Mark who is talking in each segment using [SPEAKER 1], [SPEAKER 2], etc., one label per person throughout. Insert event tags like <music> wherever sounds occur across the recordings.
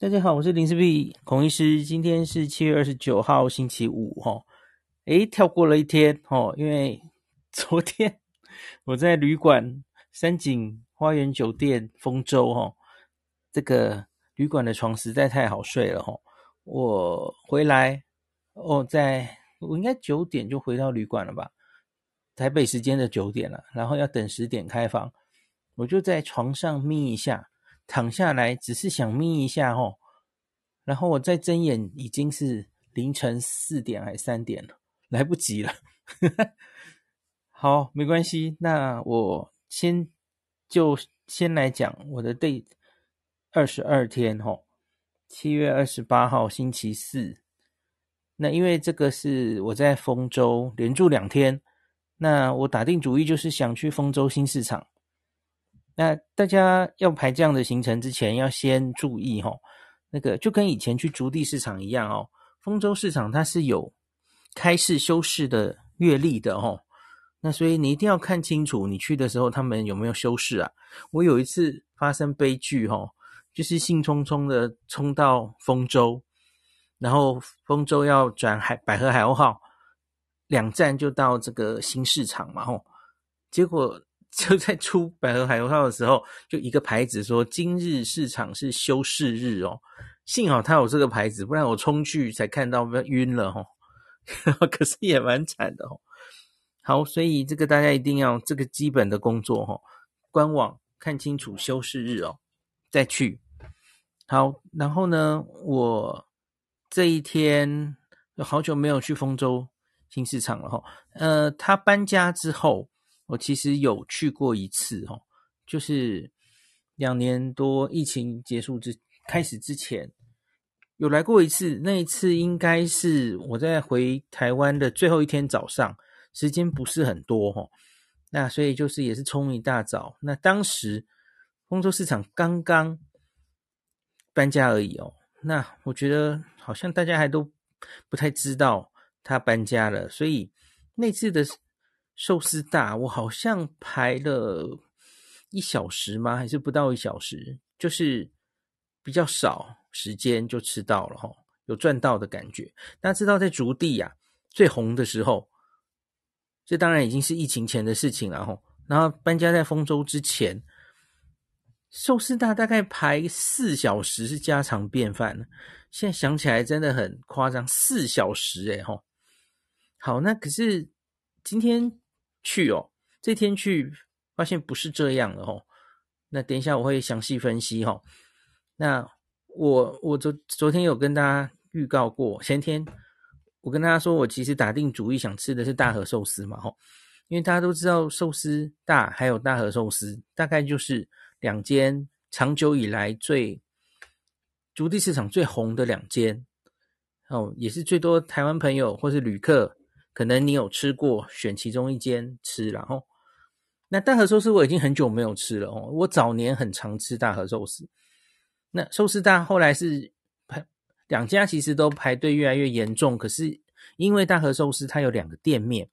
[SPEAKER 1] 大家好，我是林氏璧孔医师。今天是七月二十九号，星期五，哈，诶，跳过了一天，哈，因为昨天 <laughs> 我在旅馆三井花园酒店丰州，哈，这个旅馆的床实在太好睡了，哈，我回来，哦，在我应该九点就回到旅馆了吧，台北时间的九点了，然后要等十点开房，我就在床上眯一下。躺下来只是想眯一下吼，然后我再睁眼已经是凌晨四点还是三点了，来不及了。<laughs> 好，没关系，那我先就先来讲我的第二十二天吼，七月二十八号星期四。那因为这个是我在丰州连住两天，那我打定主意就是想去丰州新市场。那大家要排这样的行程之前，要先注意齁，那个就跟以前去竹地市场一样哦。丰州市场它是有开市休市的月历的哦，那所以你一定要看清楚，你去的时候他们有没有休市啊？我有一次发生悲剧齁，就是兴冲冲的冲到丰州，然后丰州要转海百合海鸥号，两站就到这个新市场嘛齁，结果。<laughs> 就在出百合海鸥号的时候，就一个牌子说今日市场是休市日哦。幸好他有这个牌子，不然我冲去才看到，晕了哈、哦。<laughs> 可是也蛮惨的哦。好，所以这个大家一定要这个基本的工作哈、哦，官网看清楚休市日哦，再去。好，然后呢，我这一天好久没有去丰州新市场了哈、哦。呃，他搬家之后。我其实有去过一次哦，就是两年多疫情结束之开始之前，有来过一次。那一次应该是我在回台湾的最后一天早上，时间不是很多哈。那所以就是也是冲一大早。那当时丰洲市场刚刚搬家而已哦。那我觉得好像大家还都不太知道他搬家了，所以那次的。寿司大，我好像排了一小时吗？还是不到一小时？就是比较少时间就吃到了哈，有赚到的感觉。大家知道在竹地呀、最红的时候，这当然已经是疫情前的事情了哈。然后搬家在丰州之前，寿司大大概排四小时是家常便饭。现在想起来真的很夸张，四小时诶齁。好，那可是今天。去哦，这天去发现不是这样的哦。那等一下我会详细分析哈、哦。那我我昨昨天有跟大家预告过，前天我跟大家说我其实打定主意想吃的是大和寿司嘛哈，因为大家都知道寿司大还有大和寿司大概就是两间长久以来最筑地市场最红的两间哦，也是最多台湾朋友或是旅客。可能你有吃过，选其中一间吃，然后那大和寿司我已经很久没有吃了哦。我早年很常吃大和寿司，那寿司大后来是排两家，其实都排队越来越严重。可是因为大和寿司它有两个店面，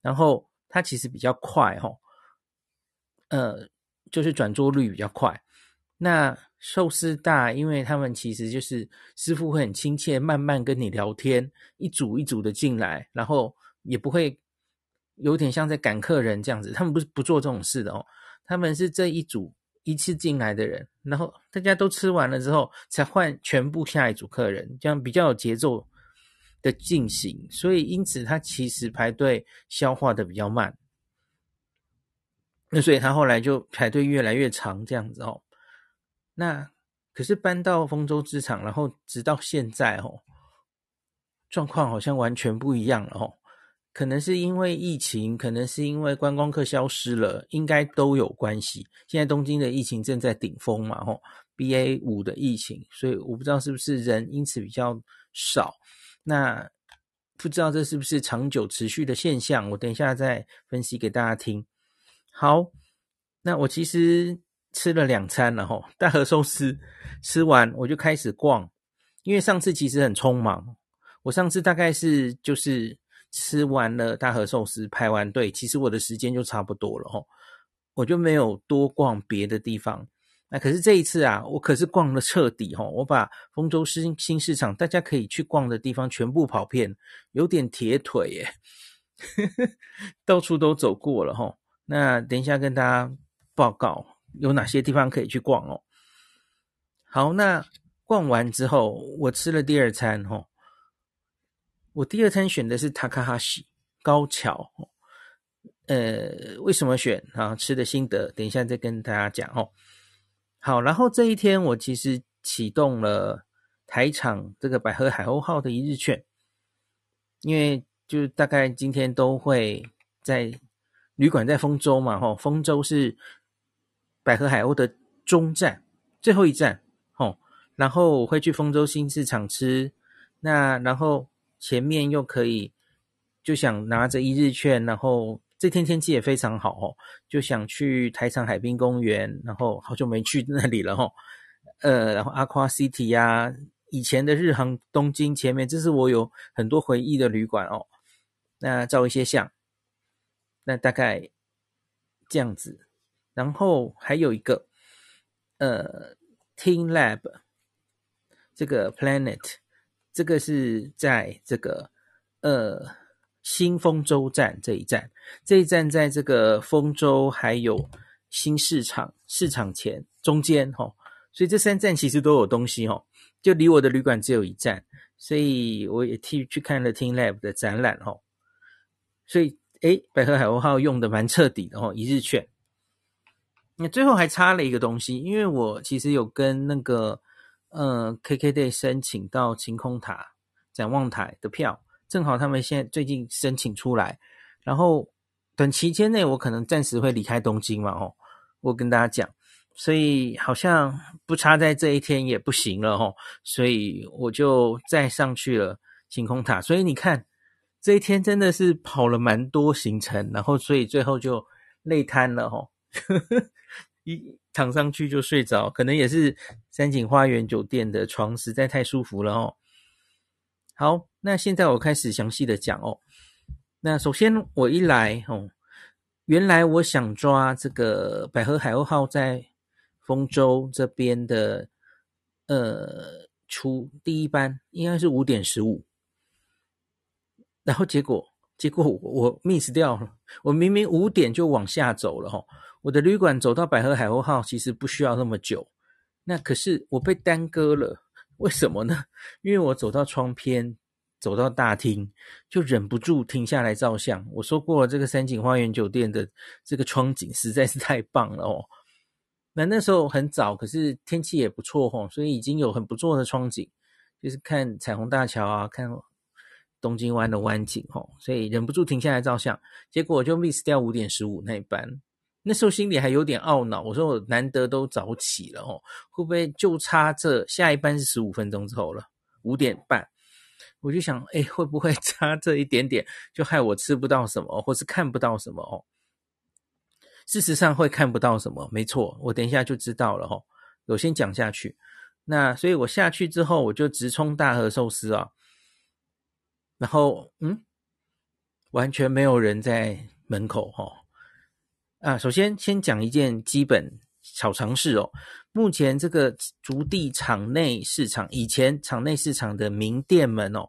[SPEAKER 1] 然后它其实比较快哈，呃，就是转桌率比较快。那寿司大，因为他们其实就是师傅会很亲切，慢慢跟你聊天，一组一组的进来，然后。也不会有点像在赶客人这样子，他们不是不做这种事的哦，他们是这一组一次进来的人，然后大家都吃完了之后，才换全部下一组客人，这样比较有节奏的进行，所以因此他其实排队消化的比较慢，那所以他后来就排队越来越长这样子哦，那可是搬到丰洲机场，然后直到现在哦，状况好像完全不一样了哦。可能是因为疫情，可能是因为观光客消失了，应该都有关系。现在东京的疫情正在顶峰嘛，吼，BA 五的疫情，所以我不知道是不是人因此比较少。那不知道这是不是长久持续的现象？我等一下再分析给大家听。好，那我其实吃了两餐了，吼，大和寿司吃完我就开始逛，因为上次其实很匆忙，我上次大概是就是。吃完了大和寿司，排完队，其实我的时间就差不多了齁，我就没有多逛别的地方。那可是这一次啊，我可是逛了彻底哈，我把丰州新新市场大家可以去逛的地方全部跑遍，有点铁腿耶，<laughs> 到处都走过了哈。那等一下跟大家报告有哪些地方可以去逛哦。好，那逛完之后，我吃了第二餐哈。我第二餐选的是塔卡哈西高桥，呃，为什么选啊？吃的心得，等一下再跟大家讲哦。好，然后这一天我其实启动了台场这个百合海鸥号的一日券，因为就大概今天都会在旅馆在丰州嘛，吼，丰州是百合海鸥的终站，最后一站，吼，然后我会去丰州新市场吃，那然后。前面又可以，就想拿着一日券，然后这天天气也非常好哦，就想去台场海滨公园，然后好久没去那里了哈，呃，然后 Aqua City 呀、啊，以前的日航东京前面，这是我有很多回忆的旅馆哦。那照一些相，那大概这样子，然后还有一个呃，teamLab 这个 Planet。这个是在这个呃新丰州站这一站，这一站在这个丰州还有新市场市场前中间哈、哦，所以这三站其实都有东西哈、哦，就离我的旅馆只有一站，所以我也替去看了 teamLab 的展览哈、哦，所以诶百合海鸥号用的蛮彻底的、哦，一日券。那最后还差了一个东西，因为我其实有跟那个。呃，KKday 申请到晴空塔展望台的票，正好他们现在最近申请出来，然后短期间内我可能暂时会离开东京嘛，哦，我跟大家讲，所以好像不差在这一天也不行了，哦，所以我就再上去了晴空塔，所以你看这一天真的是跑了蛮多行程，然后所以最后就累瘫了，哦，呵呵，一。躺上去就睡着，可能也是三井花园酒店的床实在太舒服了哦。好，那现在我开始详细的讲哦。那首先我一来哦，原来我想抓这个百合海鸥号在丰州这边的呃出第一班，应该是五点十五，然后结果结果我，miss 掉了，我明明五点就往下走了哈、哦。我的旅馆走到百合海鸥号其实不需要那么久，那可是我被耽搁了，为什么呢？因为我走到窗边，走到大厅，就忍不住停下来照相。我说过了，这个三井花园酒店的这个窗景实在是太棒了哦。那那时候很早，可是天气也不错吼，所以已经有很不错的窗景，就是看彩虹大桥啊，看东京湾的湾景吼，所以忍不住停下来照相。结果我就 miss 掉五点十五那一班。那时候心里还有点懊恼，我说我难得都早起了哦，会不会就差这下一班是十五分钟之后了，五点半，我就想，哎，会不会差这一点点，就害我吃不到什么，或是看不到什么哦？事实上会看不到什么，没错，我等一下就知道了哦。我先讲下去，那所以我下去之后，我就直冲大和寿司啊，然后嗯，完全没有人在门口哦。啊，首先先讲一件基本小常识哦。目前这个竹地场内市场，以前场内市场的名店们哦，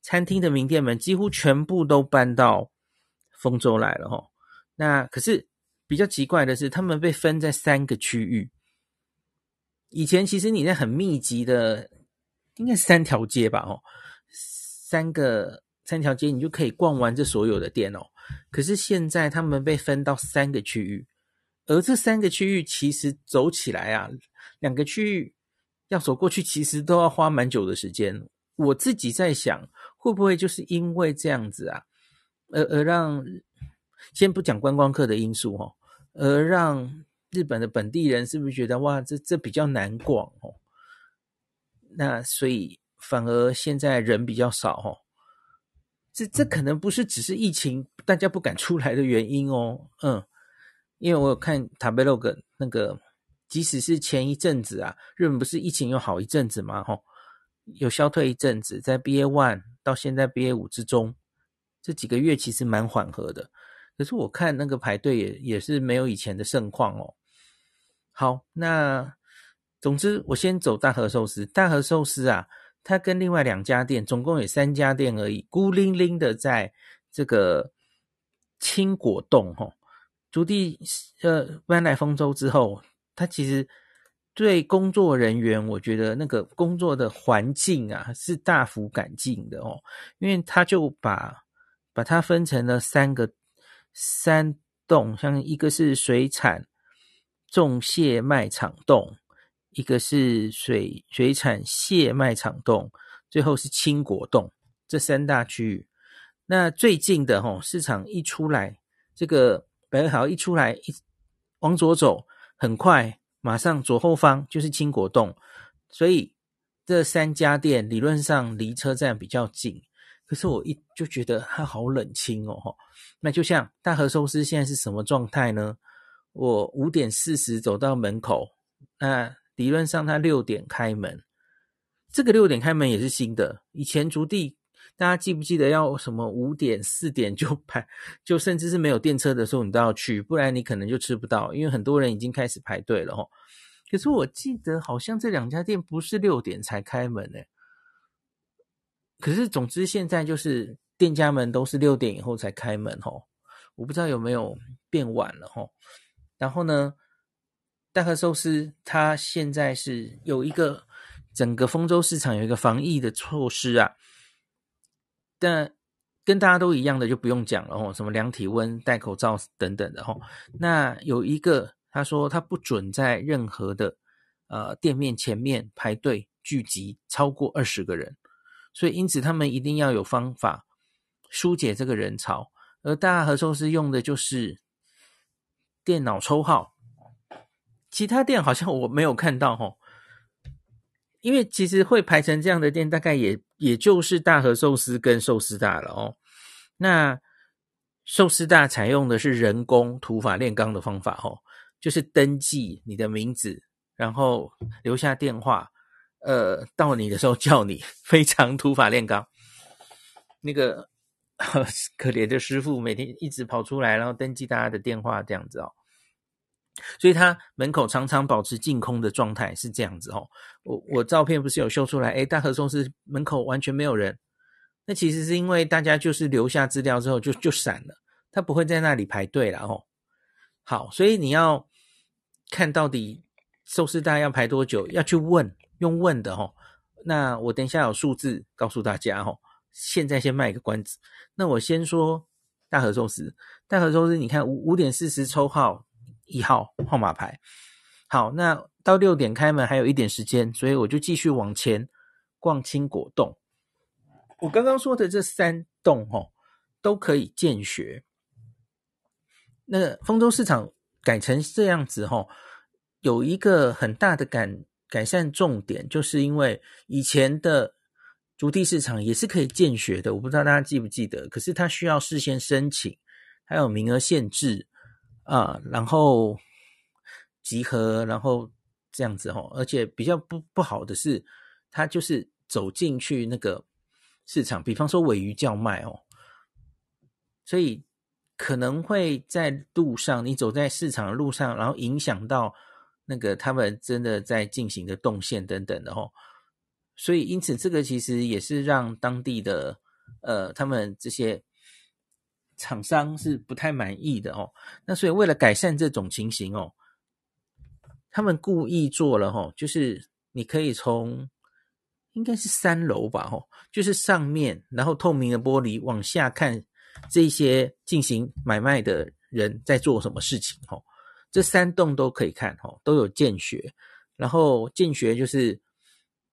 [SPEAKER 1] 餐厅的名店们几乎全部都搬到丰州来了哦。那可是比较奇怪的是，他们被分在三个区域。以前其实你在很密集的，应该三条街吧？哦，三个三条街你就可以逛完这所有的店哦。可是现在他们被分到三个区域，而这三个区域其实走起来啊，两个区域要走过去，其实都要花蛮久的时间。我自己在想，会不会就是因为这样子啊，而而让先不讲观光客的因素哦，而让日本的本地人是不是觉得哇，这这比较难逛哦？那所以反而现在人比较少哦。这这可能不是只是疫情大家不敢出来的原因哦，嗯，因为我有看 Tabelog 那个，即使是前一阵子啊，日本不是疫情有好一阵子嘛，吼，有消退一阵子，在 BA one 到现在 BA 五之中，这几个月其实蛮缓和的，可是我看那个排队也也是没有以前的盛况哦。好，那总之，我先走大和寿司。大和寿司啊，他跟另外两家店，总共有三家店而已，孤零零的在这个青果栋吼。筑地呃搬来丰州之后，他其实对工作人员，我觉得那个工作的环境啊是大幅改进的哦，因为他就把把它分成了三个三栋，像一个是水产重蟹卖场栋。一个是水水产蟹卖场洞，最后是青果洞，这三大区域。那最近的吼市场一出来，这个北二豪一出来，一往左走，很快马上左后方就是青果洞，所以这三家店理论上离车站比较近。可是我一就觉得它好冷清哦吼。那就像大和寿司现在是什么状态呢？我五点四十走到门口，那。理论上，它六点开门，这个六点开门也是新的。以前竹地，大家记不记得要什么五点、四点就排，就甚至是没有电车的时候，你都要去，不然你可能就吃不到，因为很多人已经开始排队了齁。可是我记得好像这两家店不是六点才开门诶。可是总之现在就是店家们都是六点以后才开门齁，我不知道有没有变晚了齁。然后呢？大和寿司，它现在是有一个整个丰州市场有一个防疫的措施啊，但跟大家都一样的就不用讲了哦，什么量体温、戴口罩等等的哦。那有一个他说他不准在任何的呃店面前面排队聚集超过二十个人，所以因此他们一定要有方法疏解这个人潮，而大和寿司用的就是电脑抽号。其他店好像我没有看到齁，因为其实会排成这样的店，大概也也就是大和寿司跟寿司大了哦。那寿司大采用的是人工土法炼钢的方法哦，就是登记你的名字，然后留下电话，呃，到你的时候叫你，<laughs> 非常土法炼钢。那个 <laughs> 可怜的师傅每天一直跑出来，然后登记大家的电话，这样子哦。所以他门口常常保持净空的状态，是这样子哦。我我照片不是有秀出来？诶，大和寿司门口完全没有人。那其实是因为大家就是留下资料之后就就散了，他不会在那里排队了哦。好，所以你要看到底寿司大要排多久，要去问，用问的哦。那我等一下有数字告诉大家哦。现在先卖个关子。那我先说大和寿司，大和寿司，你看五五点四十抽号。一号号码牌，好，那到六点开门还有一点时间，所以我就继续往前逛青果洞。我刚刚说的这三栋哦，都可以见学。那个丰州市场改成这样子哈，有一个很大的改改善重点，就是因为以前的筑地市场也是可以见学的，我不知道大家记不记得，可是它需要事先申请，还有名额限制。啊，然后集合，然后这样子哦，而且比较不不好的是，他就是走进去那个市场，比方说尾鱼叫卖哦，所以可能会在路上，你走在市场的路上，然后影响到那个他们真的在进行的动线等等的哦，所以因此这个其实也是让当地的呃他们这些。厂商是不太满意的哦，那所以为了改善这种情形哦，他们故意做了哦，就是你可以从应该是三楼吧哦，就是上面然后透明的玻璃往下看这些进行买卖的人在做什么事情哦，这三栋都可以看哦，都有见学，然后见学就是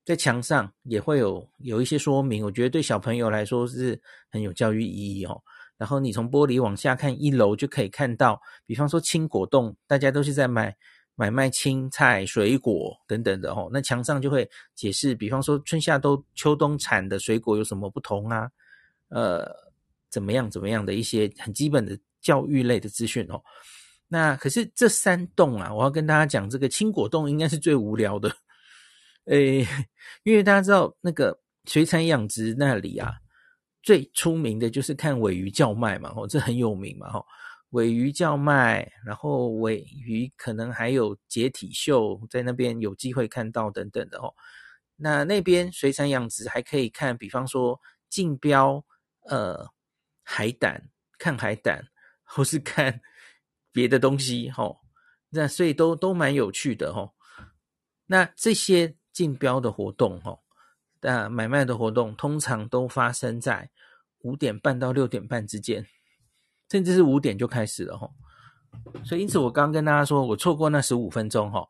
[SPEAKER 1] 在墙上也会有有一些说明，我觉得对小朋友来说是很有教育意义哦。然后你从玻璃往下看一楼就可以看到，比方说青果冻，大家都是在买买卖青菜、水果等等的哦。那墙上就会解释，比方说春夏都秋冬产的水果有什么不同啊？呃，怎么样怎么样的一些很基本的教育类的资讯哦。那可是这三栋啊，我要跟大家讲，这个青果冻应该是最无聊的，<laughs> 诶，<laughs> 因为大家知道那个水产养殖那里啊。最出名的就是看尾鱼叫卖嘛，吼，这很有名嘛，吼。鮪鱼叫卖，然后尾鱼可能还有解体秀，在那边有机会看到等等的哦。那那边水产养殖还可以看，比方说竞标，呃，海胆，看海胆，或是看别的东西，吼、那所以都都蛮有趣的，吼、那这些竞标的活动，吼、那买卖的活动通常都发生在五点半到六点半之间。甚至是五点就开始了哈，所以因此我刚跟大家说，我错过那十五分钟哈，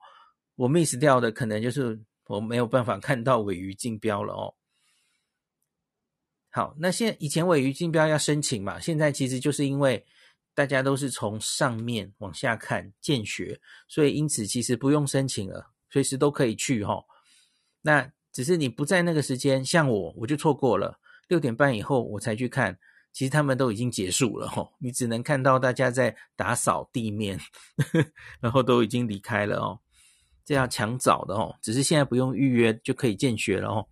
[SPEAKER 1] 我 miss 掉的可能就是我没有办法看到尾鱼竞标了哦。好，那现以前尾鱼竞标要申请嘛，现在其实就是因为大家都是从上面往下看见学，所以因此其实不用申请了，随时都可以去哈。那只是你不在那个时间，像我我就错过了六点半以后我才去看。其实他们都已经结束了哦，你只能看到大家在打扫地面，<laughs> 然后都已经离开了哦。这样抢早的哦，只是现在不用预约就可以见学了哦。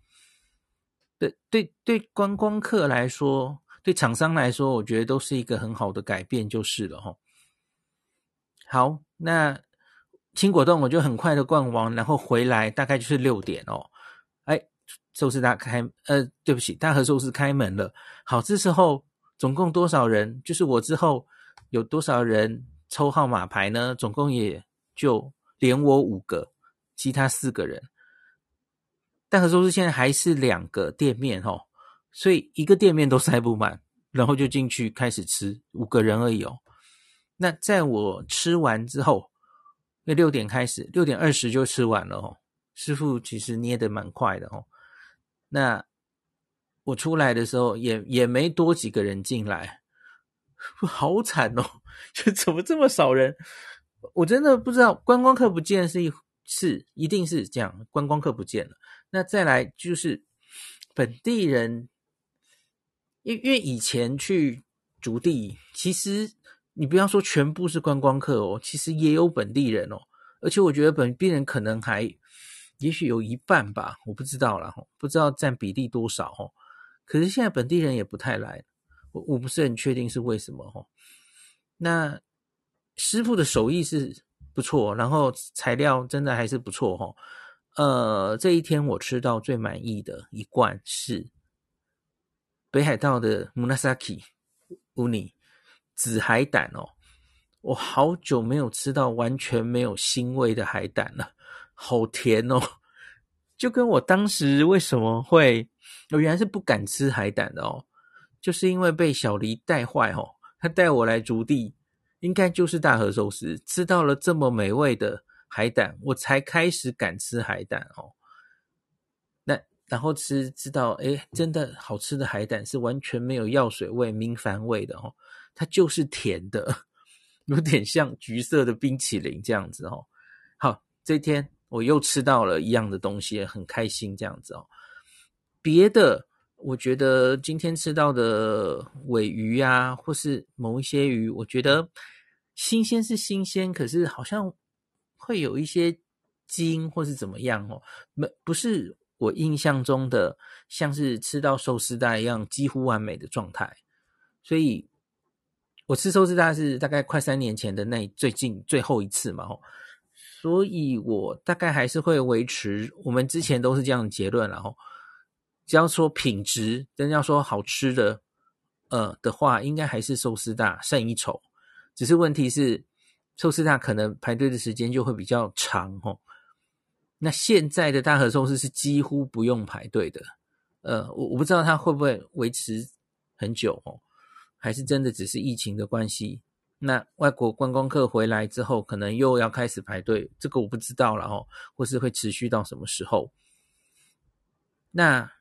[SPEAKER 1] 对对对，观光客来说，对厂商来说，我觉得都是一个很好的改变，就是了哦。好，那青果冻我就很快的逛完，然后回来大概就是六点哦。哎，寿司大开，呃，对不起，大和寿司开门了。好，这时候。总共多少人？就是我之后有多少人抽号码牌呢？总共也就连我五个，其他四个人。大和寿司现在还是两个店面哦，所以一个店面都塞不满，然后就进去开始吃，五个人而已哦。那在我吃完之后，那六点开始，六点二十就吃完了哦。师傅其实捏的蛮快的哦。那。我出来的时候也也没多几个人进来，<laughs> 好惨哦！<laughs> 就怎么这么少人？我真的不知道，观光客不见是一是一定是这样，观光客不见了。那再来就是本地人，因因为以前去竹地，其实你不要说全部是观光客哦，其实也有本地人哦，而且我觉得本地人可能还也许有一半吧，我不知道啦，不知道占比例多少哦。可是现在本地人也不太来，我我不是很确定是为什么齁。那师傅的手艺是不错，然后材料真的还是不错齁。呃，这一天我吃到最满意的一罐是北海道的 Munasaki Uni 紫海胆哦，我好久没有吃到完全没有腥味的海胆了，好甜哦，<laughs> 就跟我当时为什么会。我原来是不敢吃海胆的哦，就是因为被小黎带坏哦。他带我来竹地，应该就是大和寿司，吃到了这么美味的海胆，我才开始敢吃海胆哦。那然后吃知道，诶，真的好吃的海胆是完全没有药水味、明矾味的哦，它就是甜的，<laughs> 有点像橘色的冰淇淋这样子哦。好，这天我又吃到了一样的东西，很开心这样子哦。别的，我觉得今天吃到的鮪鱼啊，或是某一些鱼，我觉得新鲜是新鲜，可是好像会有一些筋或是怎么样哦，没不是我印象中的，像是吃到寿司大一样几乎完美的状态。所以，我吃寿司大是大概快三年前的那最近最后一次嘛，吼，所以我大概还是会维持我们之前都是这样的结论，然后。只要说品质，真要说好吃的，呃的话，应该还是寿司大胜一筹。只是问题是，寿司大可能排队的时间就会比较长哦。那现在的大和寿司是几乎不用排队的，呃，我我不知道它会不会维持很久哦，还是真的只是疫情的关系。那外国观光客回来之后，可能又要开始排队，这个我不知道了哦，或是会持续到什么时候？那。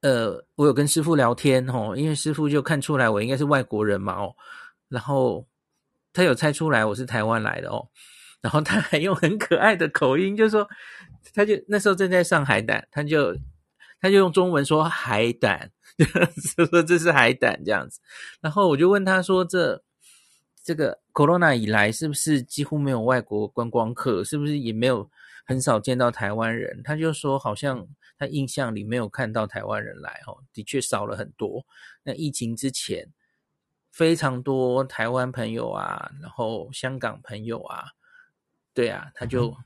[SPEAKER 1] 呃，我有跟师傅聊天哦，因为师傅就看出来我应该是外国人嘛哦，然后他有猜出来我是台湾来的哦，然后他还用很可爱的口音就说，他就那时候正在上海胆，他就他就用中文说海胆，<laughs> 就说这是海胆这样子，然后我就问他说，这这个 Corona 以来是不是几乎没有外国观光客，是不是也没有很少见到台湾人？他就说好像。他印象里没有看到台湾人来哦，的确少了很多。那疫情之前，非常多台湾朋友啊，然后香港朋友啊，对啊，他就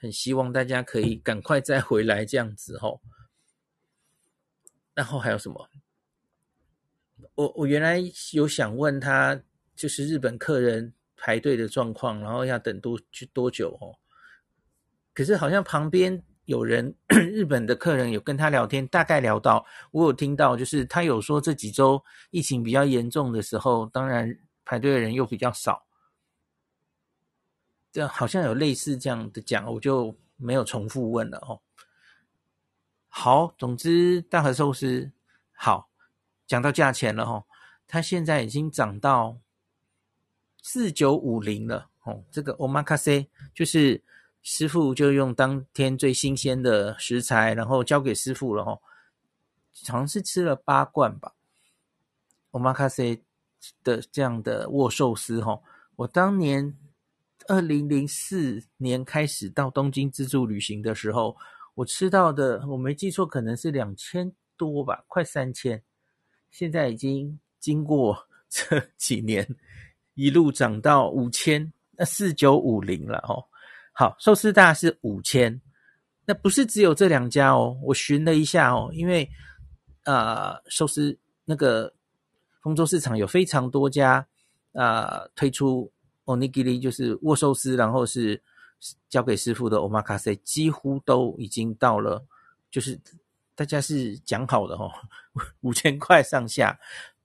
[SPEAKER 1] 很希望大家可以赶快再回来这样子哦。然后还有什么？我我原来有想问他，就是日本客人排队的状况，然后要等多去多久哦？可是好像旁边有人，日本的客人有跟他聊天，大概聊到，我有听到，就是他有说这几周疫情比较严重的时候，当然排队的人又比较少，这好像有类似这样的讲，我就没有重复问了哦。好，总之大和寿司好，讲到价钱了哈，它现在已经涨到四九五零了哦。这个 omakase 就是师傅就用当天最新鲜的食材，然后交给师傅了哈。好像是吃了八罐吧，omakase 的这样的握寿司哈。我当年二零零四年开始到东京自助旅行的时候。我吃到的，我没记错，可能是两千多吧，快三千。现在已经经过这几年，一路涨到五千，那四九五零了哦。好，寿司大是五千，那不是只有这两家哦。我寻了一下哦，因为呃，寿司那个丰州市场有非常多家啊、推出 onigiri 就是握寿司，然后是。交给师傅的 omakase 几乎都已经到了，就是大家是讲好的哦，五千块上下。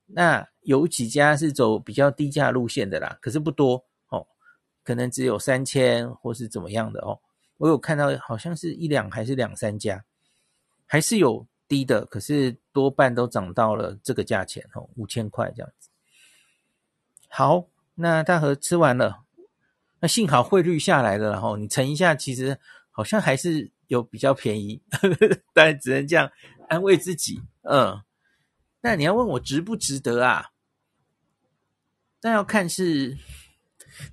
[SPEAKER 1] 那有几家是走比较低价路线的啦，可是不多哦，可能只有三千或是怎么样的哦。我有看到好像是一两还是两三家，还是有低的，可是多半都涨到了这个价钱哦，五千块这样子。好，那大和吃完了。那幸好汇率下来了，然后你乘一下，其实好像还是有比较便宜，<laughs> 但只能这样安慰自己。嗯，那你要问我值不值得啊？那要看是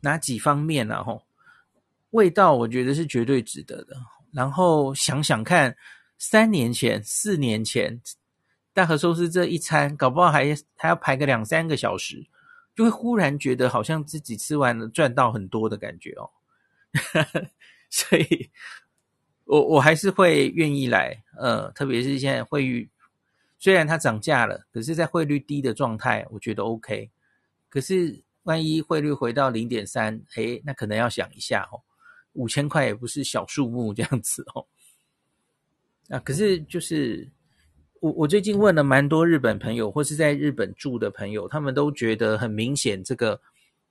[SPEAKER 1] 哪几方面了吼。味道我觉得是绝对值得的。然后想想看，三年前、四年前，大和寿司这一餐，搞不好还还要排个两三个小时。就会忽然觉得好像自己吃完了赚到很多的感觉哦，<laughs> 所以我我还是会愿意来，呃，特别是现在会虽然它涨价了，可是在汇率低的状态，我觉得 OK。可是万一汇率回到零点三，诶，那可能要想一下哦，五千块也不是小数目这样子哦。啊，可是就是。我我最近问了蛮多日本朋友，或是在日本住的朋友，他们都觉得很明显，这个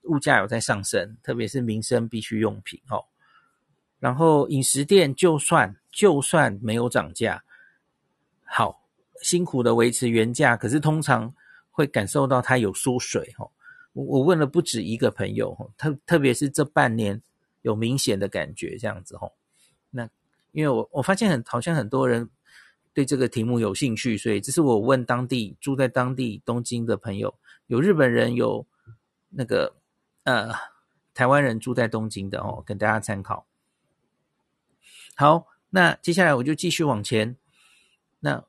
[SPEAKER 1] 物价有在上升，特别是民生必需用品哦。然后饮食店就算就算没有涨价，好辛苦的维持原价，可是通常会感受到它有缩水哦。我我问了不止一个朋友，特特别是这半年有明显的感觉这样子哦。那因为我我发现很好像很多人。对这个题目有兴趣，所以这是我问当地住在当地东京的朋友，有日本人，有那个呃台湾人住在东京的哦，跟大家参考。好，那接下来我就继续往前。那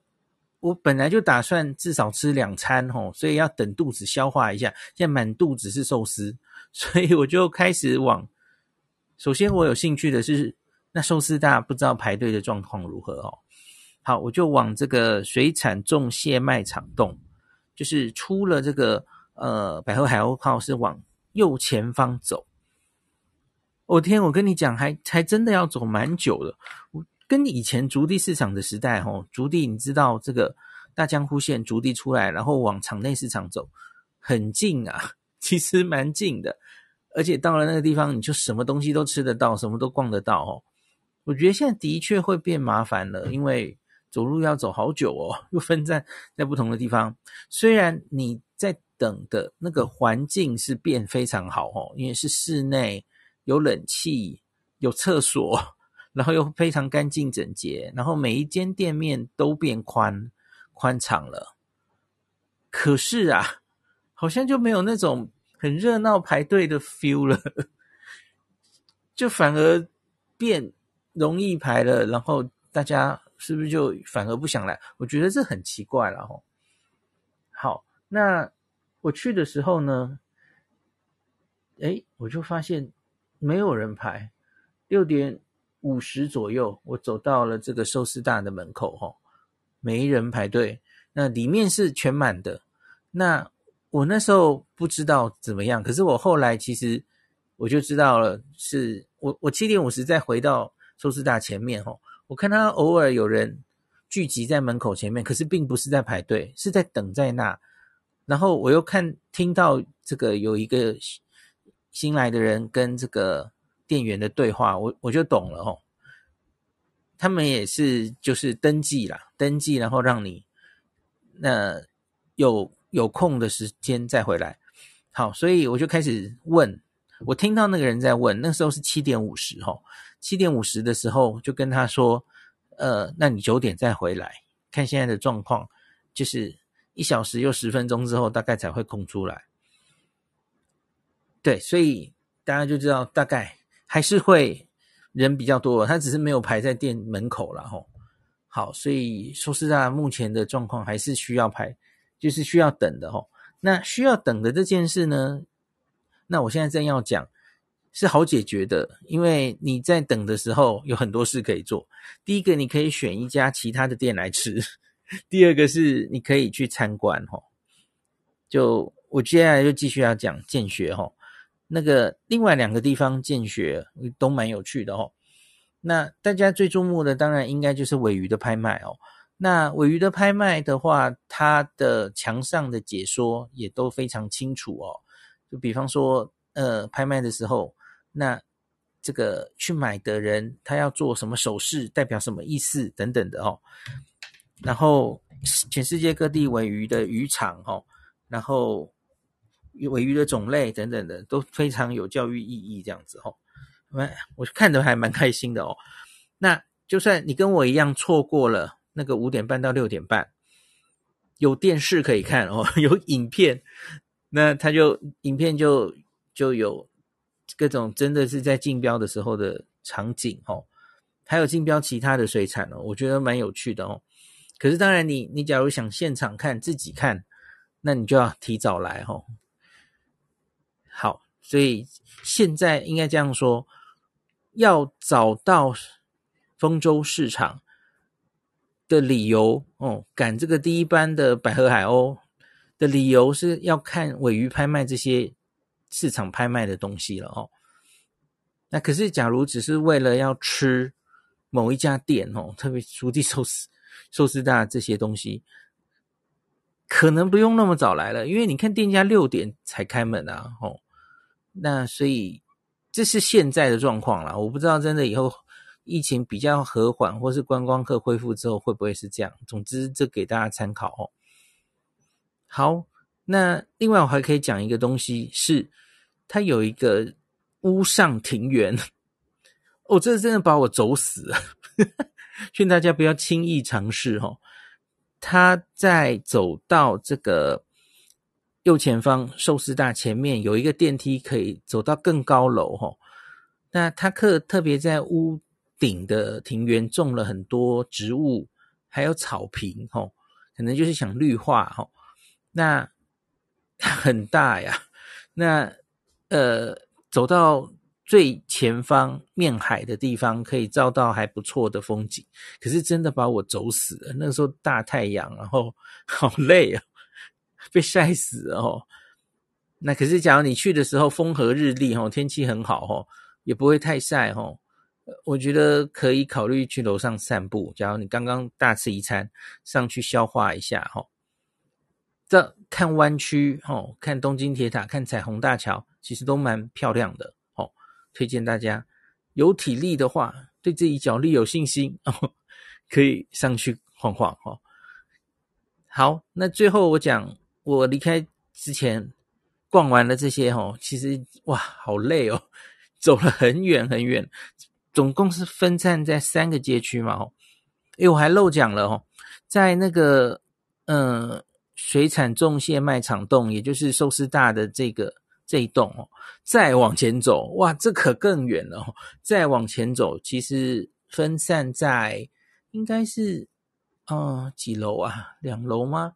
[SPEAKER 1] 我本来就打算至少吃两餐哦，所以要等肚子消化一下。现在满肚子是寿司，<laughs> 所以我就开始往。首先我有兴趣的是，那寿司大不知道排队的状况如何哦。好，我就往这个水产重蟹卖场动，就是出了这个呃百合海鸥号是往右前方走。我、天，我跟你讲，还还真的要走蛮久的。跟以前竹地市场的时代，吼，筑地你知道这个大江户线竹地出来，然后往场内市场走，很近啊，<laughs> 其实蛮近的。而且到了那个地方，你就什么东西都吃得到，什么都逛得到哦。我觉得现在的确会变麻烦了，因为。走路要走好久哦，<laughs> 又分散在不同的地方。虽然你在等的那个环境是变非常好哦，因为是室内，有冷气，有厕所，然后又非常干净整洁，然后每一间店面都变宽宽敞了。可是啊，好像就没有那种很热闹排队的 feel 了，<laughs> 就反而变容易排了，然后大家。是不是就反而不想来？我觉得这很奇怪了吼。好，那我去的时候呢，哎，我就发现没有人排。六点五十左右，我走到了这个寿司大的门口，吼，没人排队，那里面是全满的。那我那时候不知道怎么样，可是我后来其实我就知道了，是我我七点五十再回到寿司大前面，吼，我看他偶尔有人聚集在门口前面，可是并不是在排队，是在等在那。然后我又看听到这个有一个新来的人跟这个。店员的对话，我我就懂了哦。他们也是就是登记啦，登记然后让你那有有空的时间再回来。好，所以我就开始问，我听到那个人在问，那时候是七点五十哈，七点五十的时候就跟他说，呃，那你九点再回来，看现在的状况，就是一小时又十分钟之后大概才会空出来。对，所以大家就知道大概。还是会人比较多，他只是没有排在店门口了吼。好，所以说实在目前的状况还是需要排，就是需要等的吼。那需要等的这件事呢，那我现在正要讲是好解决的，因为你在等的时候有很多事可以做。第一个，你可以选一家其他的店来吃；第二个是你可以去参观吼。就我接下来就继续要讲见学吼。那个另外两个地方见血都蛮有趣的哦。那大家最注目的当然应该就是鮪鱼的拍卖哦。那鮪鱼的拍卖的话，它的墙上的解说也都非常清楚哦。就比方说，呃，拍卖的时候，那这个去买的人他要做什么手势，代表什么意思等等的哦。然后全世界各地鮪鱼的渔场哦，然后。尾鱼的种类等等的都非常有教育意义，这样子哦，我我看得还蛮开心的哦。那就算你跟我一样错过了那个五点半到六点半，有电视可以看哦，<laughs> 有影片，那他就影片就就有各种真的是在竞标的时候的场景哦，还有竞标其他的水产哦，我觉得蛮有趣的哦。可是当然你，你你假如想现场看自己看，那你就要提早来哦。所以现在应该这样说，要找到丰州市场的理由哦，赶这个第一班的百合海鸥的理由是要看尾鱼拍卖这些市场拍卖的东西了哦。那可是，假如只是为了要吃某一家店哦，特别熟地寿司、寿司大这些东西。可能不用那么早来了，因为你看店家六点才开门啊，吼。那所以这是现在的状况啦，我不知道真的以后疫情比较和缓，或是观光客恢复之后会不会是这样。总之，这给大家参考哦。好，那另外我还可以讲一个东西，是它有一个屋上庭园，哦，这真的把我走死了，劝大家不要轻易尝试哦。他在走到这个右前方寿司大前面有一个电梯，可以走到更高楼哈。那他特特别在屋顶的庭园种了很多植物，还有草坪哈，可能就是想绿化哈。那很大呀，那呃走到。最前方面海的地方可以照到还不错的风景，可是真的把我走死了。那个时候大太阳，然后好累啊，被晒死哦。那可是假如你去的时候风和日丽哦，天气很好哦，也不会太晒哦。我觉得可以考虑去楼上散步。假如你刚刚大吃一餐，上去消化一下哦。这看湾区哦，看东京铁塔，看彩虹大桥，其实都蛮漂亮的哦。推荐大家有体力的话，对自己脚力有信心哦，可以上去晃晃哦。好，那最后我讲，我离开之前逛完了这些哦，其实哇，好累哦，走了很远很远，总共是分散在三个街区嘛哦。诶，我还漏讲了哦，在那个嗯水产重蟹卖场洞，也就是寿司大的这个。这一栋哦，再往前走，哇，这可更远了哦。再往前走，其实分散在应该是，嗯，几楼啊？两楼吗？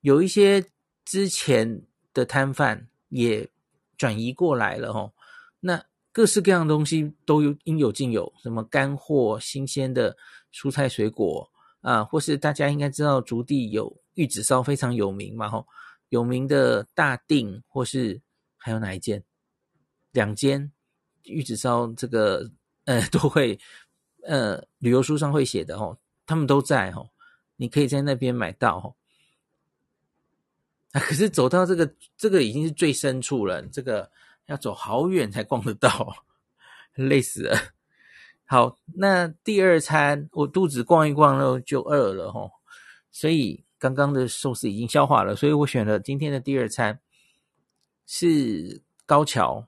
[SPEAKER 1] 有一些之前的摊贩也转移过来了哦。那各式各样的东西都有应有尽有，什么干货、新鲜的蔬菜水果啊，或是大家应该知道竹地有玉子烧非常有名嘛吼，有名的大定或是还有哪一间？两间玉子烧这个呃都会呃旅游书上会写的哦，他们都在哦，你可以在那边买到哦。啊，<laughs> 可是走到这个这个已经是最深处了，这个要走好远才逛得到，<laughs> 累死了。好，那第二餐我肚子逛一逛后就饿了吼，所以刚刚的寿司已经消化了，所以我选了今天的第二餐是高桥。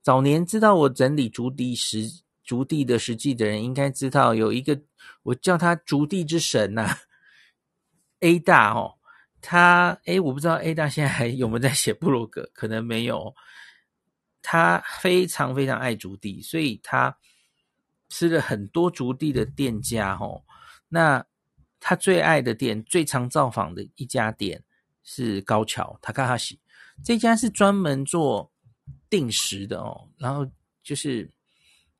[SPEAKER 1] 早年知道我整理竹地实竹地的实际的人，应该知道有一个我叫他竹地之神呐、，A 大哦。他诶，我不知道 A 大现在还 <laughs> 有没有在写布洛格，可能没有。他非常非常爱竹地，所以他吃了很多竹地的店家哦。那他最爱的店，最常造访的一家店是高桥 Takahashi，这家是专门做定食的哦。然后就是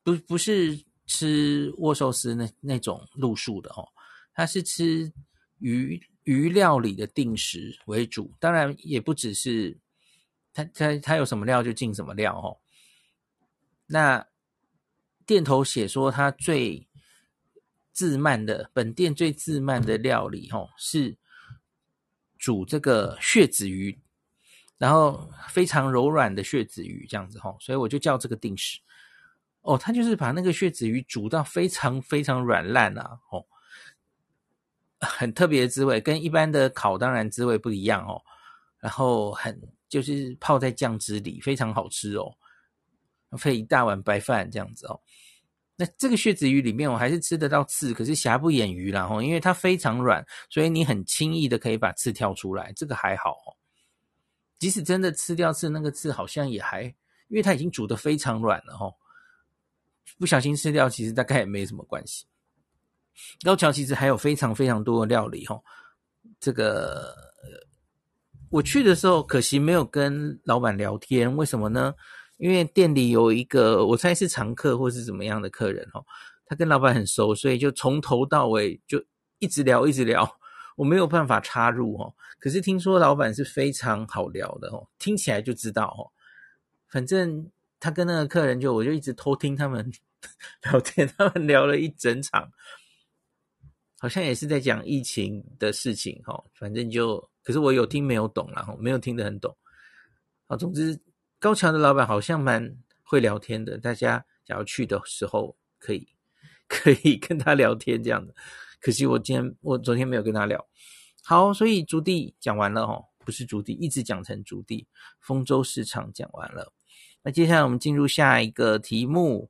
[SPEAKER 1] 不不是吃握寿司那那种路数的哦，他是吃鱼。鱼料理的定食为主，当然也不只是他他他有什么料就进什么料哦。那店头写说他最自慢的本店最自慢的料理哦，是煮这个血子鱼，然后非常柔软的血子鱼这样子哦，所以我就叫这个定食哦，他就是把那个血子鱼煮到非常非常软烂啊哦。很特别的滋味，跟一般的烤当然滋味不一样哦。然后很就是泡在酱汁里，非常好吃哦，配一大碗白饭这样子哦。那这个血子鱼里面我还是吃得到刺，可是瑕不掩瑜啦哦，因为它非常软，所以你很轻易的可以把刺挑出来，这个还好哦。即使真的吃掉刺，那个刺好像也还，因为它已经煮的非常软了哦，不小心吃掉，其实大概也没什么关系。高桥其实还有非常非常多的料理哦，这个我去的时候可惜没有跟老板聊天，为什么呢？因为店里有一个我猜是常客或是怎么样的客人齁，他跟老板很熟，所以就从头到尾就一直聊一直聊，我没有办法插入哦。可是听说老板是非常好聊的哦，听起来就知道哦。反正他跟那个客人就我就一直偷听他们 <laughs> 聊天，他们聊了一整场。好像也是在讲疫情的事情哈，反正就，可是我有听没有懂啦，没有听得很懂。好，总之高桥的老板好像蛮会聊天的，大家想要去的时候可以可以跟他聊天这样的。可惜我今天我昨天没有跟他聊。好，所以竹地讲完了哈，不是竹地，一直讲成竹地。丰州市场讲完了，那接下来我们进入下一个题目，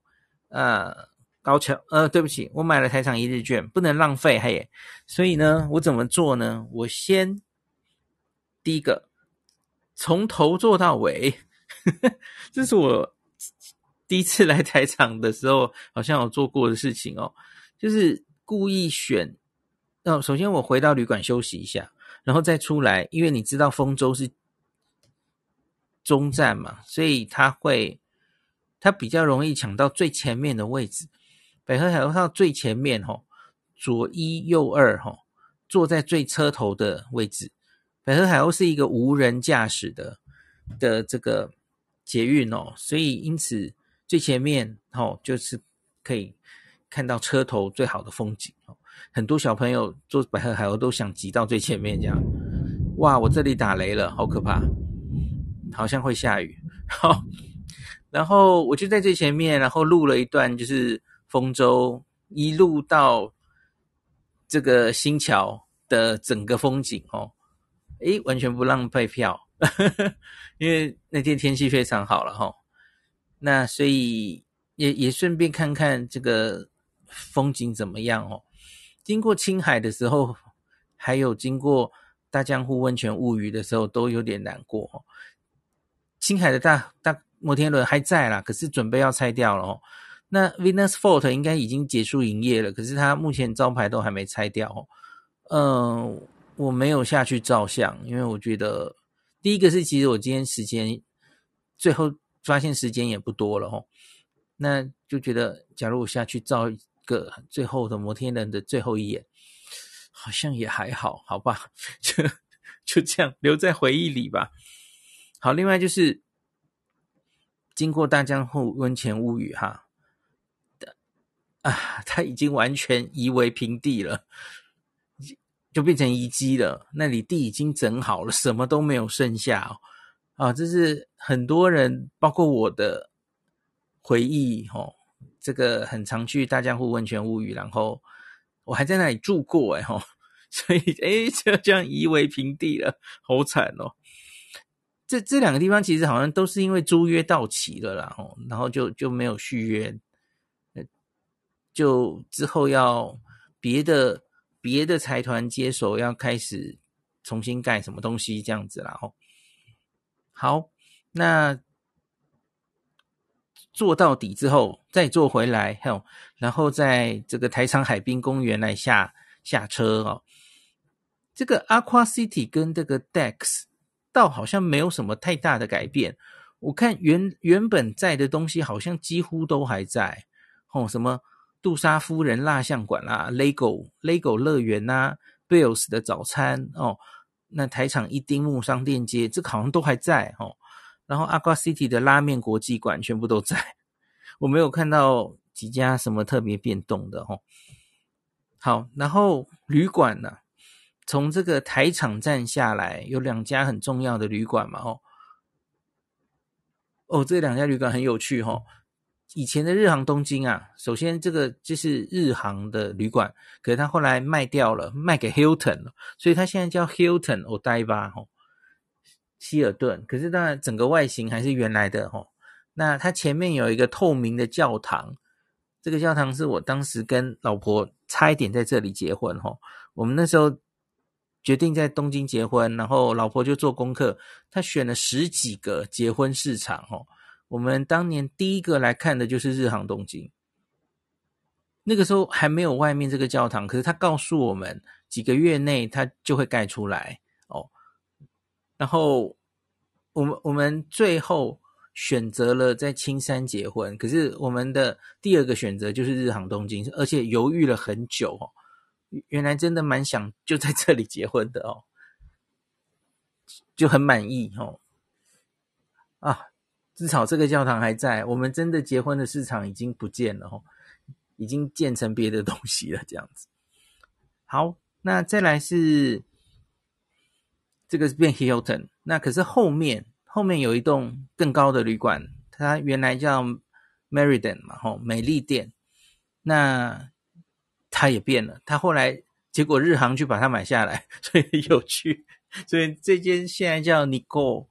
[SPEAKER 1] 呃。高桥，呃，对不起，我买了台场一日券，不能浪费，嘿，所以呢，我怎么做呢？我先第一个从头做到尾，<laughs> 这是我第一次来台场的时候，好像有做过的事情哦，就是故意选，哦，首先我回到旅馆休息一下，然后再出来，因为你知道丰州是中站嘛，所以他会，他比较容易抢到最前面的位置。百合海鸥号最前面吼，左一右二吼，坐在最车头的位置。百合海鸥是一个无人驾驶的的这个捷运哦，所以因此最前面吼就是可以看到车头最好的风景哦。很多小朋友坐百合海鸥都想挤到最前面这样。哇，我这里打雷了，好可怕，好像会下雨。好，<laughs> 然后我就在最前面，然后录了一段就是。丰洲一路到这个新桥的整个风景哦，诶，完全不浪费票，<laughs> 因为那天天气非常好了哈。那所以也也顺便看看这个风景怎么样哦。经过青海的时候，还有经过大江户温泉物语的时候，都有点难过哦。青海的大大摩天轮还在啦，可是准备要拆掉了哦。那 Venus Fort 应该已经结束营业了，可是它目前招牌都还没拆掉。嗯，我没有下去照相，因为我觉得第一个是，其实我今天时间最后发现时间也不多了哦，那就觉得，假如我下去照一个最后的摩天轮的最后一眼，好像也还好，好吧，<laughs> 就就这样留在回忆里吧。好，另外就是经过大江户温泉物语哈，啊，它已经完全夷为平地了。就变成遗迹了，那里地已经整好了，什么都没有剩下哦。啊，这是很多人，包括我的回忆哦。这个很常去大江户温泉物语，然后我还在那里住过哎吼，所以哎，就这样夷为平地了，好惨哦。这这两个地方其实好像都是因为租约到期了啦，吼，然后就就没有续约，就之后要别的。别的财团接手，要开始重新盖什么东西这样子啦。吼，好，那做到底之后再做回来，吼，然后在这个台场海滨公园来下下车哦。这个 Aqua City 跟这个 Dex 倒好像没有什么太大的改变。我看原原本在的东西好像几乎都还在，吼，什么？杜莎夫人蜡像馆啦，LEGO LEGO 乐园呐，Bills 的早餐哦，那台场一丁目商店街，这好像都还在哦。然后 Aqua City 的拉面国际馆全部都在，<laughs> 我没有看到几家什么特别变动的哦。好，然后旅馆呢，从这个台场站下来，有两家很重要的旅馆嘛哦。哦，这两家旅馆很有趣哦。以前的日航东京啊，首先这个就是日航的旅馆，可是他后来卖掉了，卖给 Hilton 了，所以他现在叫 Hilton Odaiba 吼，希尔顿。可是当然整个外形还是原来的吼。那它前面有一个透明的教堂，这个教堂是我当时跟老婆差一点在这里结婚吼。我们那时候决定在东京结婚，然后老婆就做功课，她选了十几个结婚市场吼。我们当年第一个来看的就是日航东京，那个时候还没有外面这个教堂，可是他告诉我们几个月内它就会盖出来哦。然后我们我们最后选择了在青山结婚，可是我们的第二个选择就是日航东京，而且犹豫了很久哦。原来真的蛮想就在这里结婚的哦，就很满意哦啊。至少这个教堂还在，我们真的结婚的市场已经不见了哦，已经建成别的东西了，这样子。好，那再来是这个是变 Hilton，那可是后面后面有一栋更高的旅馆，它原来叫 Meriden 嘛，吼，美丽店，那它也变了，它后来结果日航去把它买下来，<laughs> 所以有趣，所以这间现在叫 Nikko，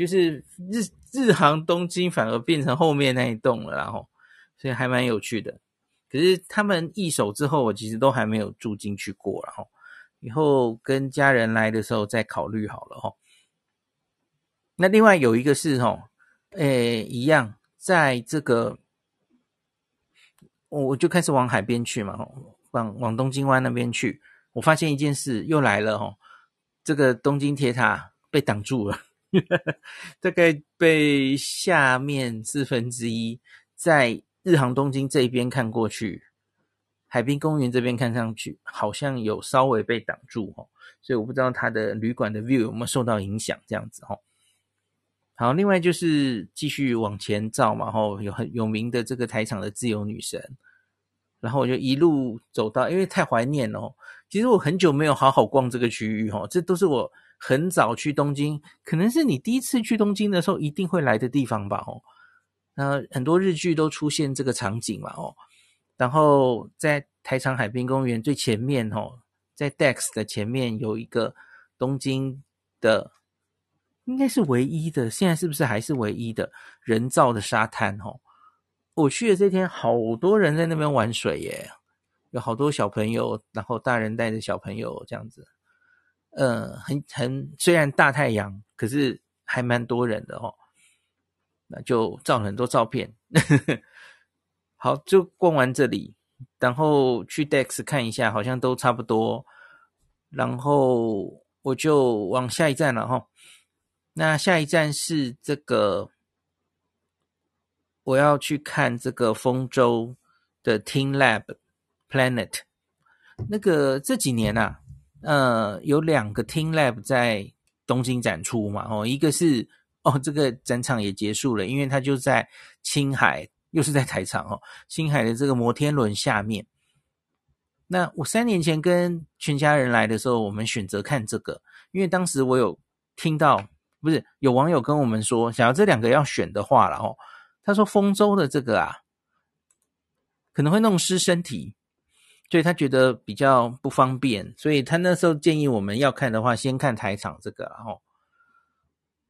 [SPEAKER 1] 就是日。日航东京反而变成后面那一栋了，然后所以还蛮有趣的。可是他们易手之后，我其实都还没有住进去过，然后以后跟家人来的时候再考虑好了哈。那另外有一个是哈，诶，一样在这个，我我就开始往海边去嘛，往往东京湾那边去。我发现一件事又来了哈，这个东京铁塔被挡住了。大概被下面四分之一，在日航东京这一边看过去，海滨公园这边看上去，好像有稍微被挡住哦，所以我不知道它的旅馆的 view 有没有受到影响，这样子哦。好，另外就是继续往前照嘛，吼，有很有名的这个台场的自由女神，然后我就一路走到，因为太怀念哦，其实我很久没有好好逛这个区域哦，这都是我。很早去东京，可能是你第一次去东京的时候一定会来的地方吧？哦，那很多日剧都出现这个场景嘛？哦，然后在台场海滨公园最前面，哦，在 Dex 的前面有一个东京的，应该是唯一的，现在是不是还是唯一的人造的沙滩？哦，我去的这天，好多人在那边玩水耶，有好多小朋友，然后大人带着小朋友这样子。呃，很很，虽然大太阳，可是还蛮多人的哦。那就照很多照片。<laughs> 好，就逛完这里，然后去 Dex 看一下，好像都差不多。然后我就往下一站了哈。那下一站是这个，我要去看这个丰州的 TeamLab Planet。那个这几年啊，呃，有两个 TeamLab 在东京展出嘛，哦，一个是哦，这个展场也结束了，因为它就在青海，又是在台场哦，青海的这个摩天轮下面。那我三年前跟全家人来的时候，我们选择看这个，因为当时我有听到，不是有网友跟我们说，想要这两个要选的话了哦，他说丰州的这个啊，可能会弄湿身体。所以他觉得比较不方便，所以他那时候建议我们要看的话，先看台场这个，然后，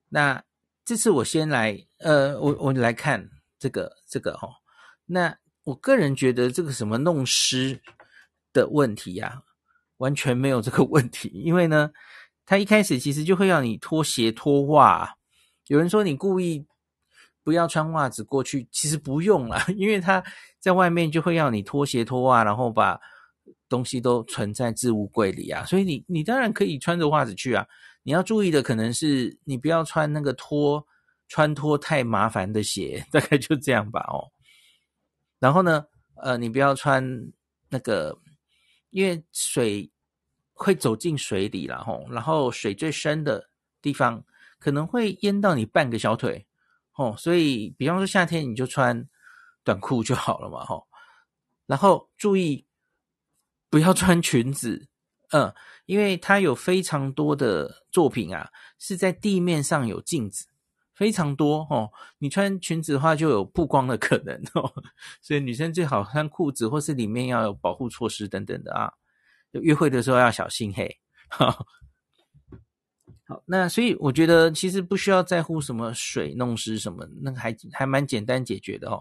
[SPEAKER 1] 那这次我先来，呃，我我来看这个这个哈，那我个人觉得这个什么弄湿的问题呀，完全没有这个问题，因为呢，他一开始其实就会要你脱鞋脱袜，有人说你故意。不要穿袜子过去，其实不用啦，因为他在外面就会要你脱鞋脱袜，然后把东西都存在置物柜里啊。所以你你当然可以穿着袜子去啊。你要注意的可能是你不要穿那个脱穿脱太麻烦的鞋，大概就这样吧哦。然后呢，呃，你不要穿那个，因为水会走进水里了吼，然后水最深的地方可能会淹到你半个小腿。哦，所以比方说夏天你就穿短裤就好了嘛，吼。然后注意不要穿裙子，嗯，因为它有非常多的作品啊是在地面上有镜子，非常多哦。你穿裙子的话就有曝光的可能哦，所以女生最好穿裤子或是里面要有保护措施等等的啊。约会的时候要小心嘿，哈。<laughs> 好，那所以我觉得其实不需要在乎什么水弄湿什么，那个还还蛮简单解决的哦。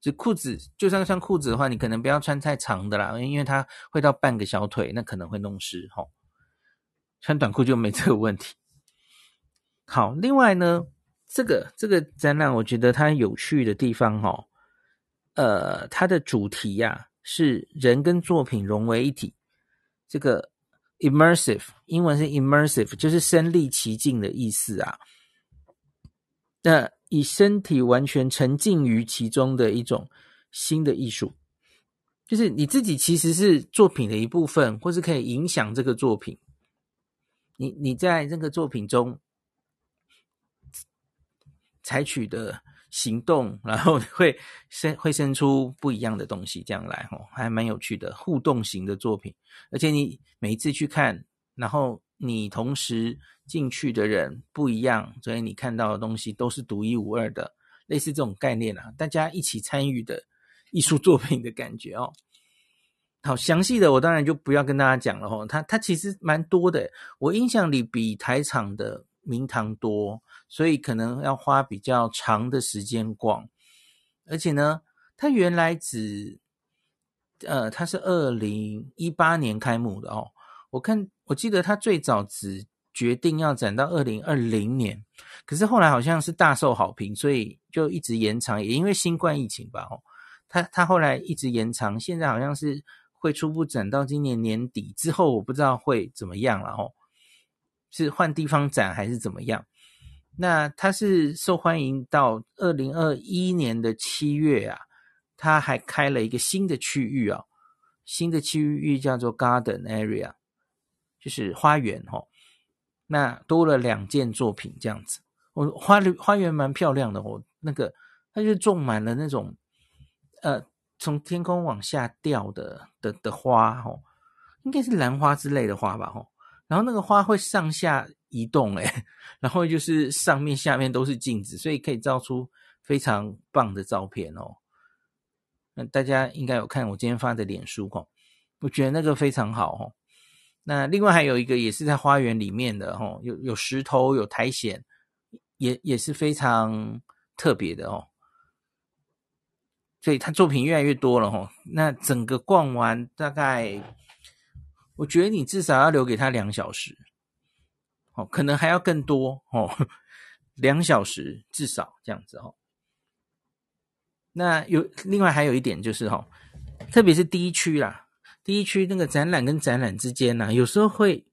[SPEAKER 1] 就裤子，就算穿裤子的话，你可能不要穿太长的啦，因为它会到半个小腿，那可能会弄湿哈、哦。穿短裤就没这个问题。好，另外呢，这个这个展览我觉得它有趣的地方哈、哦，呃，它的主题呀、是人跟作品融为一体，这个。Immersive，英文是 immersive，就是身历其境的意思啊。那以身体完全沉浸于其中的一种新的艺术，就是你自己其实是作品的一部分，或是可以影响这个作品。你你在这个作品中采取的。行动，<laughs> 然后会生会生出不一样的东西，这样来吼，还蛮有趣的互动型的作品。而且你每一次去看，然后你同时进去的人不一样，所以你看到的东西都是独一无二的，类似这种概念啊，大家一起参与的艺术作品的感觉哦。好，详细的我当然就不要跟大家讲了吼，它它其实蛮多的，我印象里比台场的名堂多。所以可能要花比较长的时间逛，而且呢，它原来只，呃，它是二零一八年开幕的哦。我看我记得它最早只决定要展到二零二零年，可是后来好像是大受好评，所以就一直延长，也因为新冠疫情吧，哦，它它后来一直延长，现在好像是会初步展到今年年底之后，我不知道会怎么样了哦，是换地方展还是怎么样？那它是受欢迎到二零二一年的七月啊，它还开了一个新的区域啊，新的区域叫做 Garden Area，就是花园哈、哦。那多了两件作品这样子，我花花园蛮漂亮的哦，那个它就种满了那种呃从天空往下掉的的的花哦，应该是兰花之类的花吧哦，然后那个花会上下。移动诶，<laughs> 然后就是上面下面都是镜子，所以可以照出非常棒的照片哦。那大家应该有看我今天发的脸书哦，我觉得那个非常好哦。那另外还有一个也是在花园里面的哦，有有石头有苔藓，也也是非常特别的哦。所以他作品越来越多了哦。那整个逛完大概，我觉得你至少要留给他两小时。哦，可能还要更多哦，两小时至少这样子哦。那有另外还有一点就是哈，特别是第一区啦，第一区那个展览跟展览之间呢，有时候会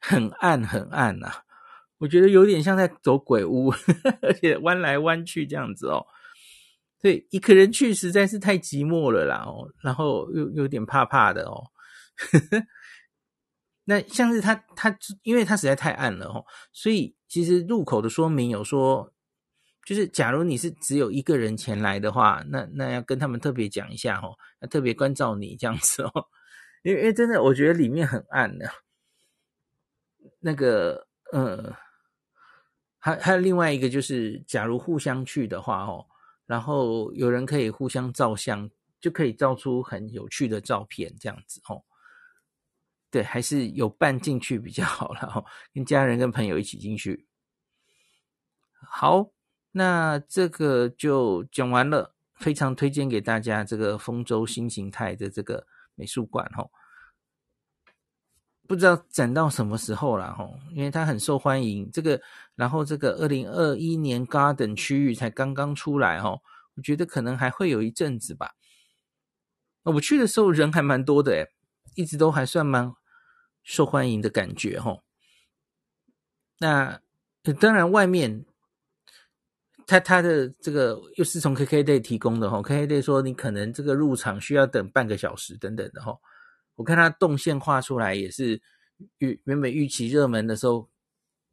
[SPEAKER 1] 很暗很暗呐。我觉得有点像在走鬼屋，<laughs> 而且弯来弯去这样子哦。对一个人去实在是太寂寞了啦哦，然后又有点怕怕的哦。呵呵那像是他他，因为他实在太暗了哦，所以其实入口的说明有说，就是假如你是只有一个人前来的话，那那要跟他们特别讲一下哦，要特别关照你这样子哦。<laughs> 因为因为真的，我觉得里面很暗的。那个呃，还还有另外一个就是，假如互相去的话哦，然后有人可以互相照相，就可以照出很有趣的照片，这样子哦。对，还是有伴进去比较好了哦，跟家人跟朋友一起进去。好，那这个就讲完了，非常推荐给大家这个丰州新形态的这个美术馆哦。不知道展到什么时候了吼，因为它很受欢迎。这个，然后这个二零二一年 Garden 区域才刚刚出来吼，我觉得可能还会有一阵子吧。我去的时候人还蛮多的诶，一直都还算蛮受欢迎的感觉吼。那当然外面，他他的这个又是从 KKday 提供的吼，KKday 说你可能这个入场需要等半个小时等等的吼。我看他动线画出来也是预原本预期热门的时候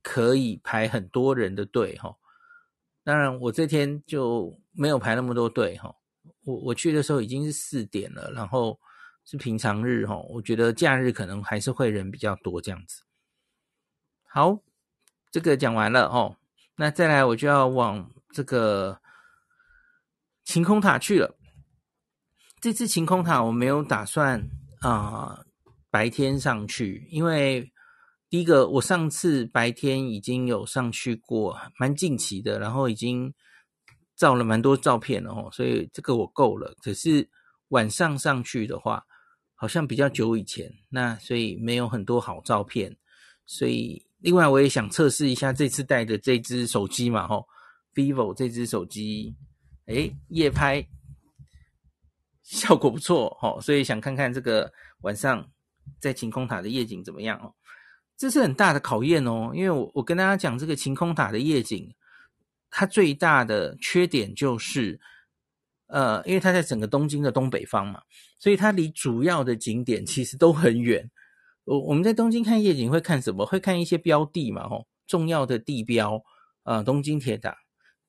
[SPEAKER 1] 可以排很多人的队哈，当然我这天就没有排那么多队哈，我我去的时候已经是四点了，然后是平常日哈，我觉得假日可能还是会人比较多这样子。好，这个讲完了哦，那再来我就要往这个晴空塔去了。这次晴空塔我没有打算。啊、白天上去，因为第一个我上次白天已经有上去过，蛮近期的，然后已经照了蛮多照片了哦，所以这个我够了。可是晚上上去的话，好像比较久以前，那所以没有很多好照片。所以另外我也想测试一下这次带的这支手机嘛，吼，vivo 这支手机，诶，夜拍。效果不错哦，所以想看看这个晚上在晴空塔的夜景怎么样哦。这是很大的考验哦，因为我我跟大家讲这个晴空塔的夜景，它最大的缺点就是，呃，因为它在整个东京的东北方嘛，所以它离主要的景点其实都很远。我我们在东京看夜景会看什么？会看一些标的嘛，吼，重要的地标，呃，东京铁塔，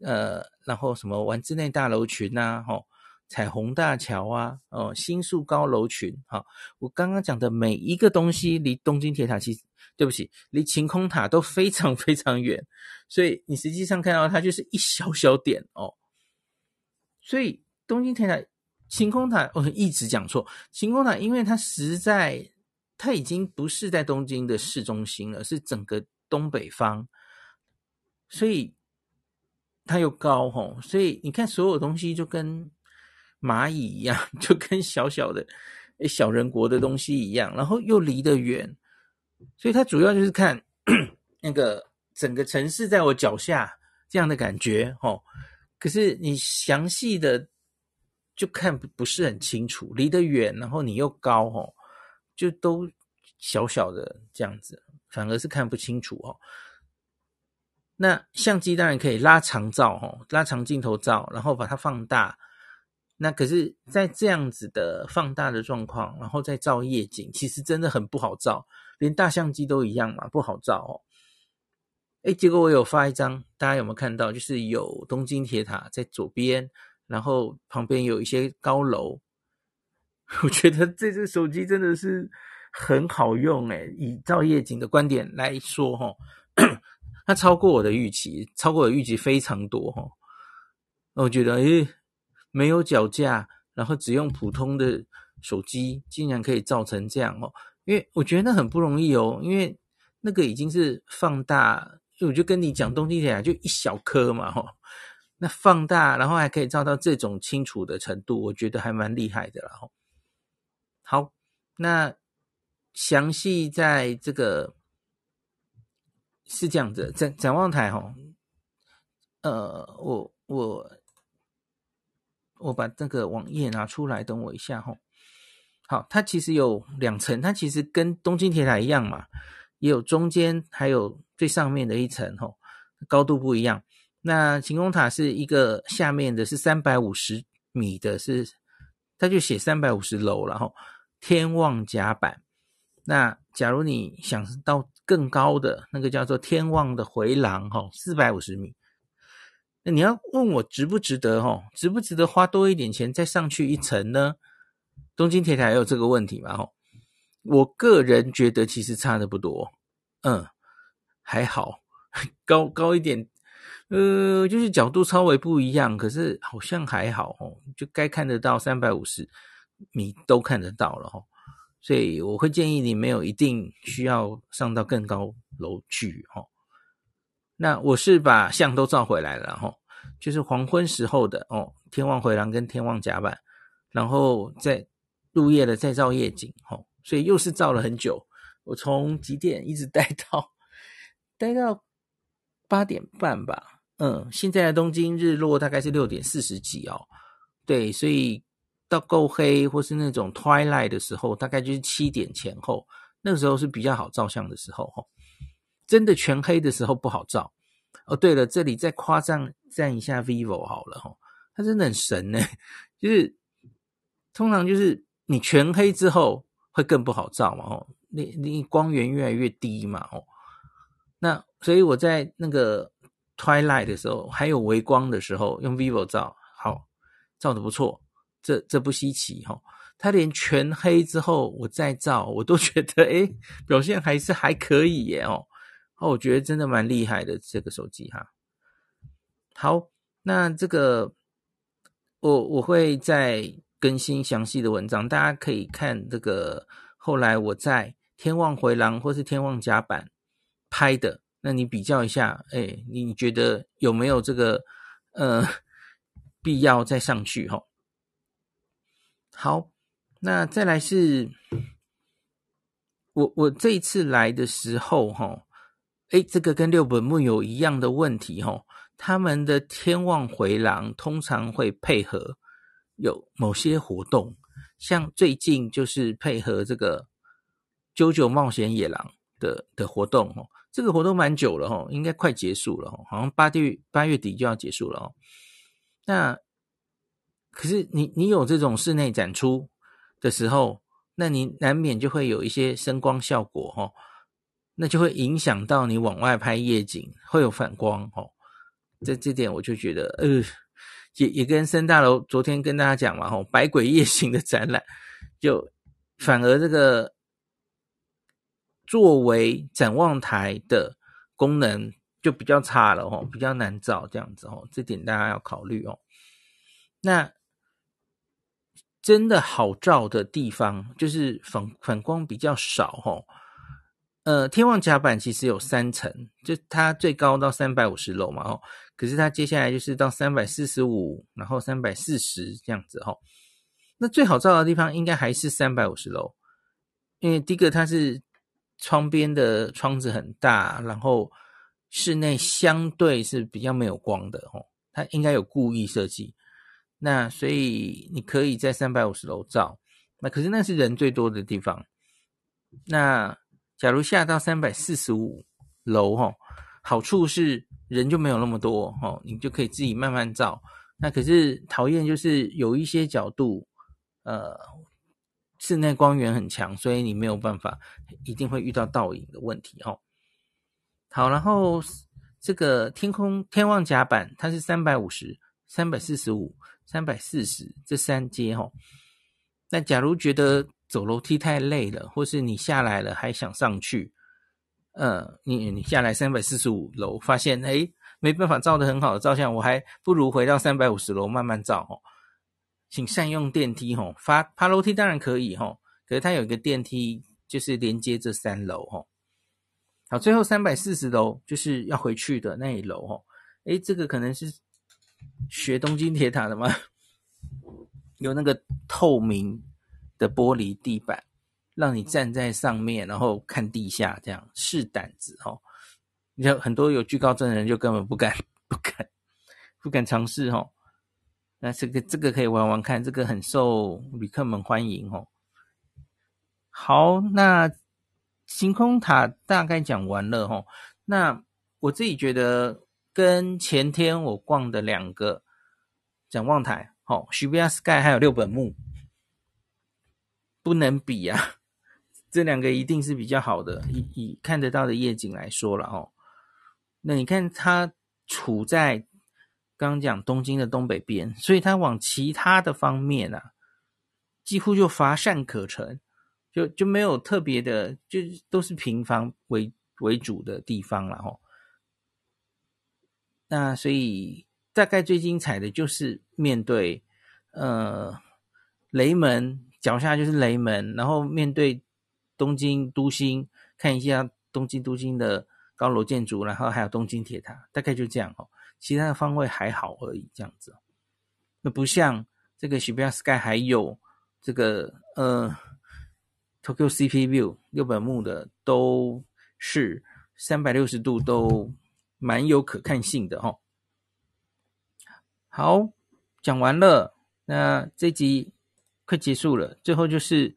[SPEAKER 1] 呃，然后什么丸之内大楼群呐，吼。彩虹大桥啊，哦，新宿高楼群，好，我刚刚讲的每一个东西离东京铁塔其实，对不起，离晴空塔都非常非常远，所以你实际上看到它就是一小小点哦。所以东京铁塔、晴空塔，我一直讲错，晴空塔，因为它实在它已经不是在东京的市中心了，是整个东北方，所以它又高吼，所以你看所有东西就跟。蚂蚁一样，<laughs> 就跟小小的小人国的东西一样，然后又离得远，所以它主要就是看 <clears throat> 那个整个城市在我脚下这样的感觉哦。可是你详细的就看不不是很清楚，离得远，然后你又高哦，就都小小的这样子，反而是看不清楚哦。那相机当然可以拉长照哦，拉长镜头照，然后把它放大。那可是，在这样子的放大的状况，然后再照夜景，其实真的很不好照，连大相机都一样嘛，不好照哦。诶，结果我有发一张，大家有没有看到？就是有东京铁塔在左边，然后旁边有一些高楼。<laughs> 我觉得这只手机真的是很好用诶，以照夜景的观点来说，哈，<coughs> 它超过我的预期，超过我的预期非常多，哈。我觉得，诶。没有脚架，然后只用普通的手机，竟然可以照成这样哦！因为我觉得那很不容易哦，因为那个已经是放大，我就跟你讲，东京铁塔就一小颗嘛，哈，那放大，然后还可以照到这种清楚的程度，我觉得还蛮厉害的啦，吼。好，那详细在这个是这样子，展展望台，哈，呃，我我。我把这个网页拿出来，等我一下哈。好，它其实有两层，它其实跟东京铁塔一样嘛，也有中间，还有最上面的一层哈，高度不一样。那晴空塔是一个下面的是三百五十米的是，是他就写三百五十楼，然后天望甲板。那假如你想到更高的那个叫做天望的回廊哈，四百五十米。那你要问我值不值得哈，值不值得花多一点钱再上去一层呢？东京铁塔也有这个问题嘛哈。我个人觉得其实差的不多，嗯，还好，<laughs> 高高一点。呃，就是角度稍微不一样，可是好像还好哦，就该看得到三百五十米都看得到了哦，所以我会建议你没有一定需要上到更高楼去哦。那我是把相都照回来了哦，就是黄昏时候的哦，天望回廊跟天望甲板，然后再入夜的再照夜景哦，所以又是照了很久，我从几点一直 <laughs> 待到待到八点半吧。嗯，现在的东京日落大概是六点四十几哦，对，所以到够黑或是那种 twilight 的时候，大概就是七点前后，那个时候是比较好照相的时候哈。真的全黑的时候不好照哦。对了，这里再夸赞赞一下 vivo 好了哈，它真的很神呢，就是通常就是你全黑之后会更不好照嘛哦，你你光源越来越低嘛哦，那所以我在那个。Twilight 的时候，还有微光的时候，用 Vivo 照，好，照的不错，这这不稀奇哈。它连全黑之后我再照，我都觉得 <laughs> 诶，表现还是还可以耶哦。哦，我觉得真的蛮厉害的这个手机哈。好，那这个我我会再更新详细的文章，大家可以看这个后来我在天望回廊或是天望甲板拍的。那你比较一下，哎，你觉得有没有这个呃必要再上去哈？好，那再来是，我我这一次来的时候哈，哎，这个跟六本木有一样的问题哈，他们的天望回廊通常会配合有某些活动，像最近就是配合这个九九冒险野狼的的活动哦。这个活动蛮久了哈，应该快结束了哈，好像八月八月底就要结束了哦。那可是你你有这种室内展出的时候，那你难免就会有一些声光效果哈，那就会影响到你往外拍夜景，会有反光哦。这这点我就觉得，呃，也也跟森大楼昨天跟大家讲嘛哈，百鬼夜行的展览，就反而这个。作为展望台的功能就比较差了哦，比较难照这样子哦，这点大家要考虑哦。那真的好照的地方，就是反反光比较少哦。呃，天望甲板其实有三层，就它最高到三百五十楼嘛哦，可是它接下来就是到三百四十五，然后三百四十这样子哦。那最好照的地方应该还是三百五十楼，因为第一个它是。窗边的窗子很大，然后室内相对是比较没有光的哦，它应该有故意设计。那所以你可以在三百五十楼照，那可是那是人最多的地方。那假如下到三百四十五楼哈，好处是人就没有那么多哦，你就可以自己慢慢照。那可是讨厌就是有一些角度，呃。室内光源很强，所以你没有办法，一定会遇到倒影的问题哦。好，然后这个天空天望甲板，它是三百五十、三百四十五、三百四十这三阶哦。那假如觉得走楼梯太累了，或是你下来了还想上去，呃，你你下来三百四十五楼，发现诶没办法照得很好的照相，我还不如回到三百五十楼慢慢照哦。请善用电梯吼，爬爬楼梯当然可以吼，可是它有一个电梯，就是连接这三楼吼。好，最后三百四十楼就是要回去的那一楼吼。诶，这个可能是学东京铁塔的吗？<laughs> 有那个透明的玻璃地板，让你站在上面，然后看地下，这样试胆子吼。你像很多有惧高症的人就根本不敢、不敢、不敢尝试吼。那这个这个可以玩玩看，这个很受旅客们欢迎哦。好，那晴空塔大概讲完了哦。那我自己觉得跟前天我逛的两个展望台，哦 s h i b Sky 还有六本木，不能比啊。<laughs> 这两个一定是比较好的，以以看得到的夜景来说了哦。那你看它处在刚刚讲东京的东北边，所以它往其他的方面啊，几乎就乏善可陈。就就没有特别的，就都是平房为为主的地方了吼。那所以大概最精彩的就是面对呃雷门脚下就是雷门，然后面对东京都心看一下东京都心的高楼建筑，然后还有东京铁塔，大概就这样哦。其他的方位还好而已，这样子。那不像这个许变 Sky 还有这个呃。Tokyo cp View 六本木的都是三百六十度都蛮有可看性的齁。好，讲完了，那这集快结束了。最后就是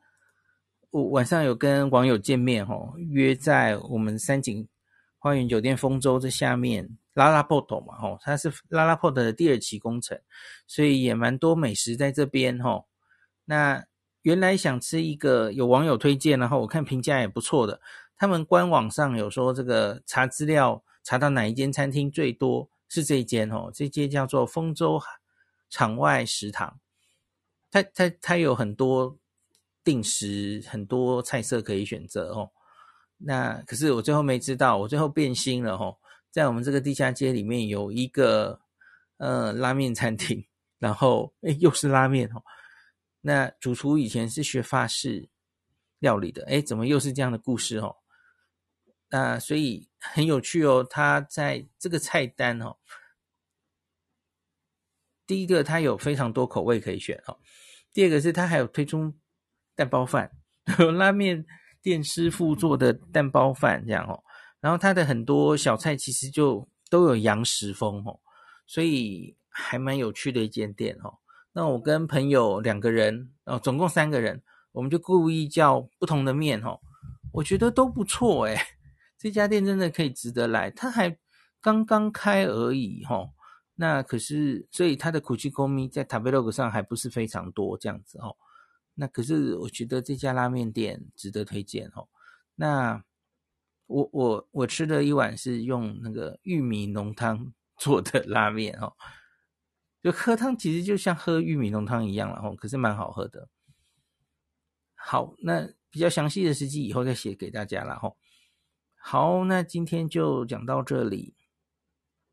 [SPEAKER 1] 我晚上有跟网友见面哦，约在我们三井花园酒店丰州这下面拉拉 port 嘛齁，它是拉拉 port 的第二期工程，所以也蛮多美食在这边齁。那原来想吃一个有网友推荐，然后我看评价也不错的。他们官网上有说，这个查资料查到哪一间餐厅最多是这一间哦，这间叫做丰州场外食堂。它它它有很多定时，很多菜色可以选择哦。那可是我最后没知道，我最后变心了哦，在我们这个地下街里面有一个呃拉面餐厅，然后诶又是拉面哦。那主厨以前是学法式料理的，诶，怎么又是这样的故事哦？那所以很有趣哦。他在这个菜单哦，第一个他有非常多口味可以选哦。第二个是他还有推出蛋包饭，<laughs> 拉面店师傅做的蛋包饭这样哦。然后它的很多小菜其实就都有洋食风哦，所以还蛮有趣的一间店哦。那我跟朋友两个人，哦，总共三个人，我们就故意叫不同的面哦，我觉得都不错诶，这家店真的可以值得来，它还刚刚开而已哈。那可是，所以它的苦气沟米在 Tabelog 上还不是非常多这样子哦。那可是我觉得这家拉面店值得推荐哦。那我我我吃的一碗是用那个玉米浓汤 <laughs> 做的拉面哦。就喝汤其实就像喝玉米浓汤一样了吼，可是蛮好喝的。好，那比较详细的时机以后再写给大家了吼。好，那今天就讲到这里。